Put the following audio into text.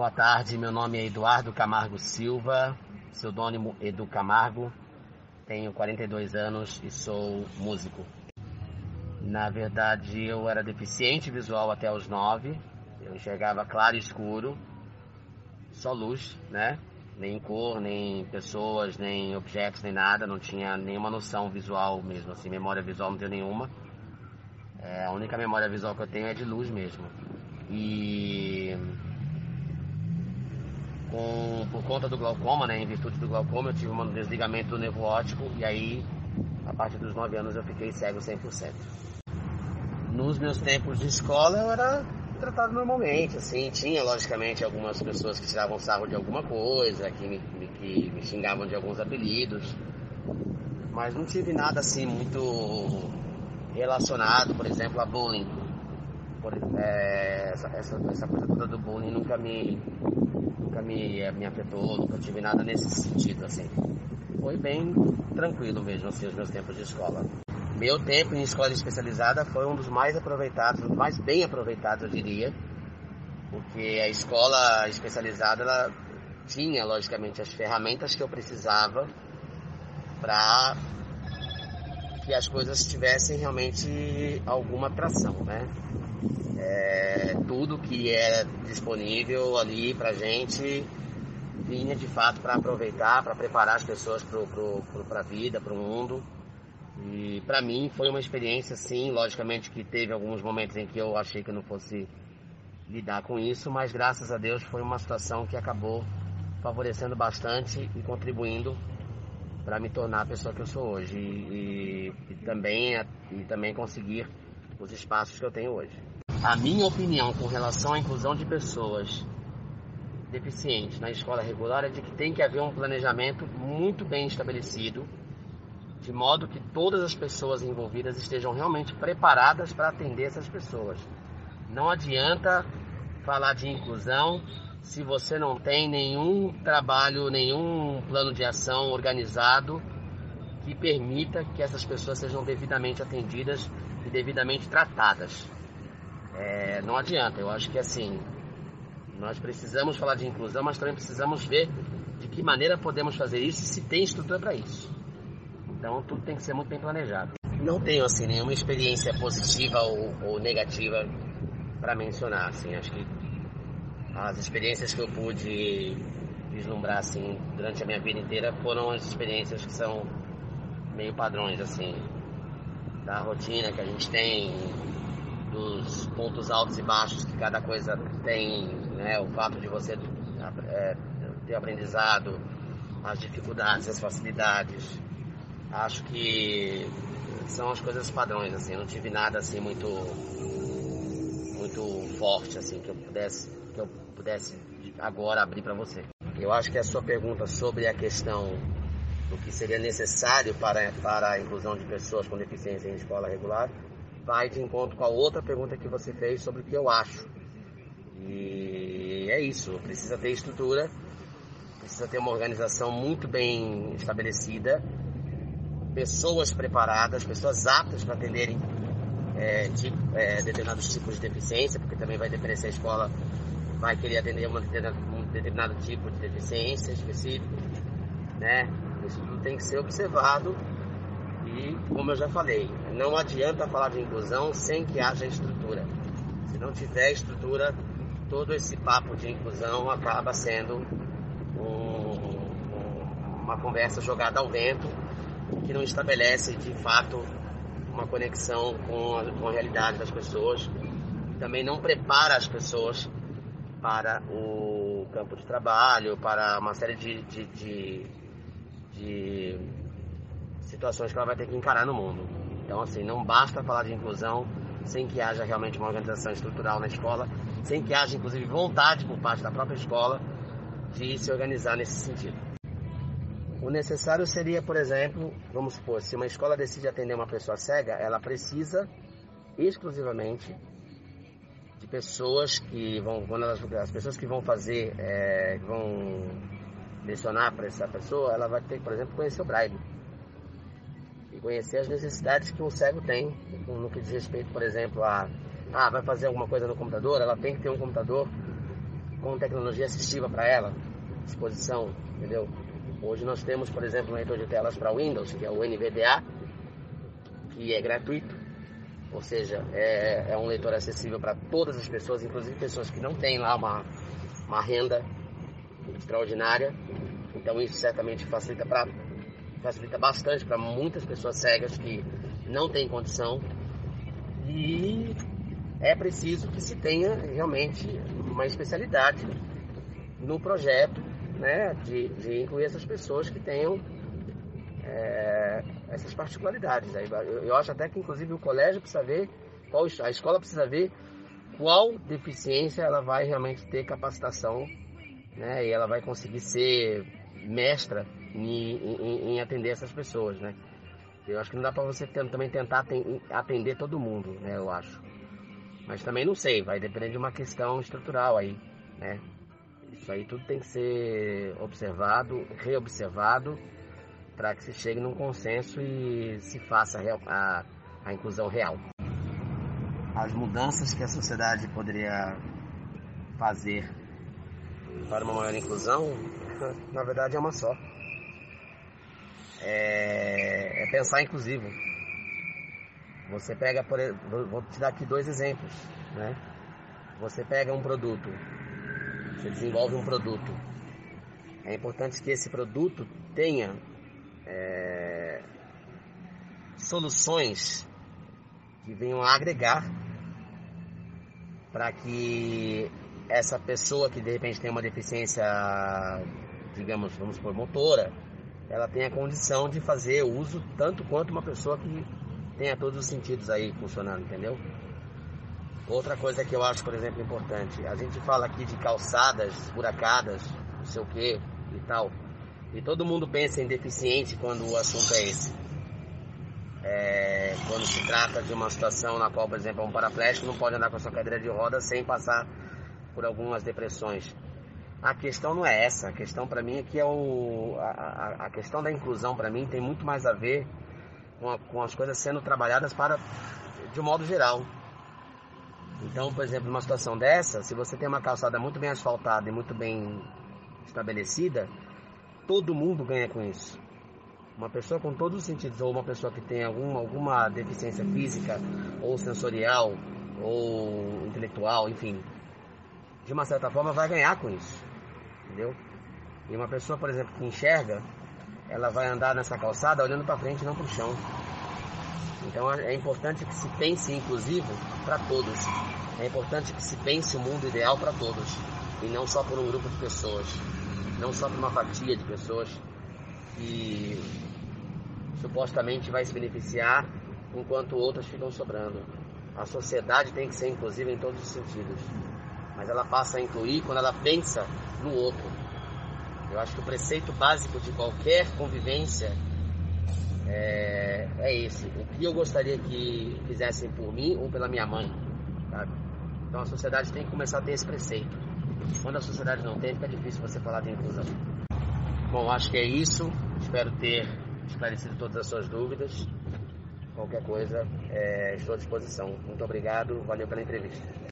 Boa tarde, meu nome é Eduardo Camargo Silva, pseudônimo Edu Camargo. Tenho 42 anos e sou músico. Na verdade, eu era deficiente visual até os 9. Eu enxergava claro e escuro, só luz, né? Nem cor, nem pessoas, nem objetos, nem nada. Não tinha nenhuma noção visual mesmo, assim, memória visual não tenho nenhuma. É, a única memória visual que eu tenho é de luz mesmo. E com, por conta do glaucoma, né, em virtude do glaucoma, eu tive um desligamento nervo óptico e aí, a partir dos 9 anos, eu fiquei cego 100%. Nos meus tempos de escola, eu era tratado normalmente, assim, tinha logicamente algumas pessoas que tiravam sarro de alguma coisa, que me, que me xingavam de alguns apelidos, mas não tive nada assim muito relacionado, por exemplo, a bullying. Por, é, essa, essa, essa coisa toda do bullying nunca me nunca me, me afetou, nunca tive nada nesse sentido, assim. Foi bem tranquilo mesmo, assim, os meus tempos de escola. Meu tempo em escola especializada foi um dos mais aproveitados, um mais bem aproveitados, eu diria, porque a escola especializada, ela tinha, logicamente, as ferramentas que eu precisava para que as coisas tivessem realmente alguma atração, né? É, tudo que era disponível ali para gente vinha de fato para aproveitar, para preparar as pessoas para a vida, para o mundo. E para mim foi uma experiência, sim, logicamente que teve alguns momentos em que eu achei que eu não fosse lidar com isso, mas graças a Deus foi uma situação que acabou favorecendo bastante e contribuindo para me tornar a pessoa que eu sou hoje e, e, e também e também conseguir os espaços que eu tenho hoje. A minha opinião com relação à inclusão de pessoas deficientes na escola regular é de que tem que haver um planejamento muito bem estabelecido, de modo que todas as pessoas envolvidas estejam realmente preparadas para atender essas pessoas. Não adianta falar de inclusão se você não tem nenhum trabalho, nenhum plano de ação organizado que permita que essas pessoas sejam devidamente atendidas e devidamente tratadas. É, não adianta, eu acho que assim, nós precisamos falar de inclusão, mas também precisamos ver de que maneira podemos fazer isso e se tem estrutura para isso. Então tudo tem que ser muito bem planejado. Não tenho assim nenhuma experiência positiva ou, ou negativa para mencionar, assim, acho que as experiências que eu pude vislumbrar assim durante a minha vida inteira foram as experiências que são meio padrões assim da rotina que a gente tem dos pontos altos e baixos que cada coisa tem, né? O fato de você é, ter aprendizado, as dificuldades, as facilidades. Acho que são as coisas padrões, assim. Eu não tive nada assim muito muito forte assim que eu pudesse que eu pudesse agora abrir para você. Eu acho que a sua pergunta sobre a questão do que seria necessário para, para a inclusão de pessoas com deficiência em escola regular vai de encontro com a outra pergunta que você fez sobre o que eu acho. E é isso, precisa ter estrutura, precisa ter uma organização muito bem estabelecida, pessoas preparadas, pessoas aptas para atenderem é, de, é, determinados tipos de deficiência, porque também vai depender se a escola vai querer atender uma um determinado tipo de deficiência específico, né? Isso tudo tem que ser observado e, como eu já falei, não adianta falar de inclusão sem que haja estrutura. Se não tiver estrutura, todo esse papo de inclusão acaba sendo um, uma conversa jogada ao vento que não estabelece de fato uma conexão com a, com a realidade das pessoas. Também não prepara as pessoas para o campo de trabalho, para uma série de, de, de, de situações que ela vai ter que encarar no mundo. Então, assim, não basta falar de inclusão sem que haja realmente uma organização estrutural na escola, sem que haja, inclusive, vontade por parte da própria escola de se organizar nesse sentido. O necessário seria, por exemplo, vamos supor, se uma escola decide atender uma pessoa cega, ela precisa exclusivamente de pessoas que vão, quando elas, as pessoas que vão fazer, é, vão lecionar para essa pessoa, ela vai ter, por exemplo, conhecer o braille conhecer as necessidades que um cego tem no que diz respeito, por exemplo, a ah, vai fazer alguma coisa no computador, ela tem que ter um computador com tecnologia assistiva para ela, disposição, entendeu? Hoje nós temos, por exemplo, um leitor de telas para Windows, que é o NVDA, que é gratuito, ou seja, é, é um leitor acessível para todas as pessoas, inclusive pessoas que não têm lá uma, uma renda extraordinária. Então isso certamente facilita, pra, facilita bastante para muitas pessoas cegas que não têm condição. E é preciso que se tenha realmente uma especialidade no projeto, né, de, de incluir essas pessoas que tenham é, essas particularidades. Eu, eu acho até que inclusive o colégio precisa ver, qual, a escola precisa ver qual deficiência ela vai realmente ter capacitação, né, e ela vai conseguir ser mestra em, em, em atender essas pessoas, né. Eu acho que não dá para você também tentar atender todo mundo, né, eu acho. Mas também não sei, vai depender de uma questão estrutural aí, né? Isso aí tudo tem que ser observado, reobservado, para que se chegue num consenso e se faça a, a inclusão real. As mudanças que a sociedade poderia fazer para uma maior inclusão, na verdade é uma só. É, é pensar inclusivo você pega, por vou te dar aqui dois exemplos, né? Você pega um produto, você desenvolve um produto. É importante que esse produto tenha é, soluções que venham a agregar para que essa pessoa que de repente tem uma deficiência, digamos, vamos por motora, ela tenha condição de fazer uso tanto quanto uma pessoa que tenha todos os sentidos aí funcionando, entendeu? Outra coisa que eu acho, por exemplo, importante, a gente fala aqui de calçadas buracadas, não sei o que e tal, e todo mundo pensa em deficiente quando o assunto é esse. É, quando se trata de uma situação na qual, por exemplo, um paraplégico não pode andar com a sua cadeira de roda sem passar por algumas depressões. A questão não é essa, a questão para mim é que é o, a, a questão da inclusão para mim tem muito mais a ver com, a, com as coisas sendo trabalhadas para de um modo geral. Então, por exemplo, numa situação dessa, se você tem uma calçada muito bem asfaltada e muito bem estabelecida, todo mundo ganha com isso. Uma pessoa com todos os sentidos, ou uma pessoa que tem alguma, alguma deficiência física, ou sensorial, ou intelectual, enfim, de uma certa forma vai ganhar com isso. Entendeu? E uma pessoa, por exemplo, que enxerga, ela vai andar nessa calçada olhando para frente, não para o chão. Então é importante que se pense inclusivo para todos. É importante que se pense o mundo ideal para todos e não só por um grupo de pessoas, não só por uma fatia de pessoas que supostamente vai se beneficiar enquanto outras ficam sobrando. A sociedade tem que ser inclusiva em todos os sentidos, mas ela passa a incluir quando ela pensa no outro, eu acho que o preceito básico de qualquer convivência é, é esse. O que eu gostaria que fizessem por mim ou pela minha mãe. Sabe? Então a sociedade tem que começar a ter esse preceito. Quando a sociedade não tem, fica difícil você falar de inclusão. Bom, acho que é isso. Espero ter esclarecido todas as suas dúvidas. Qualquer coisa, é, estou à disposição. Muito obrigado, valeu pela entrevista.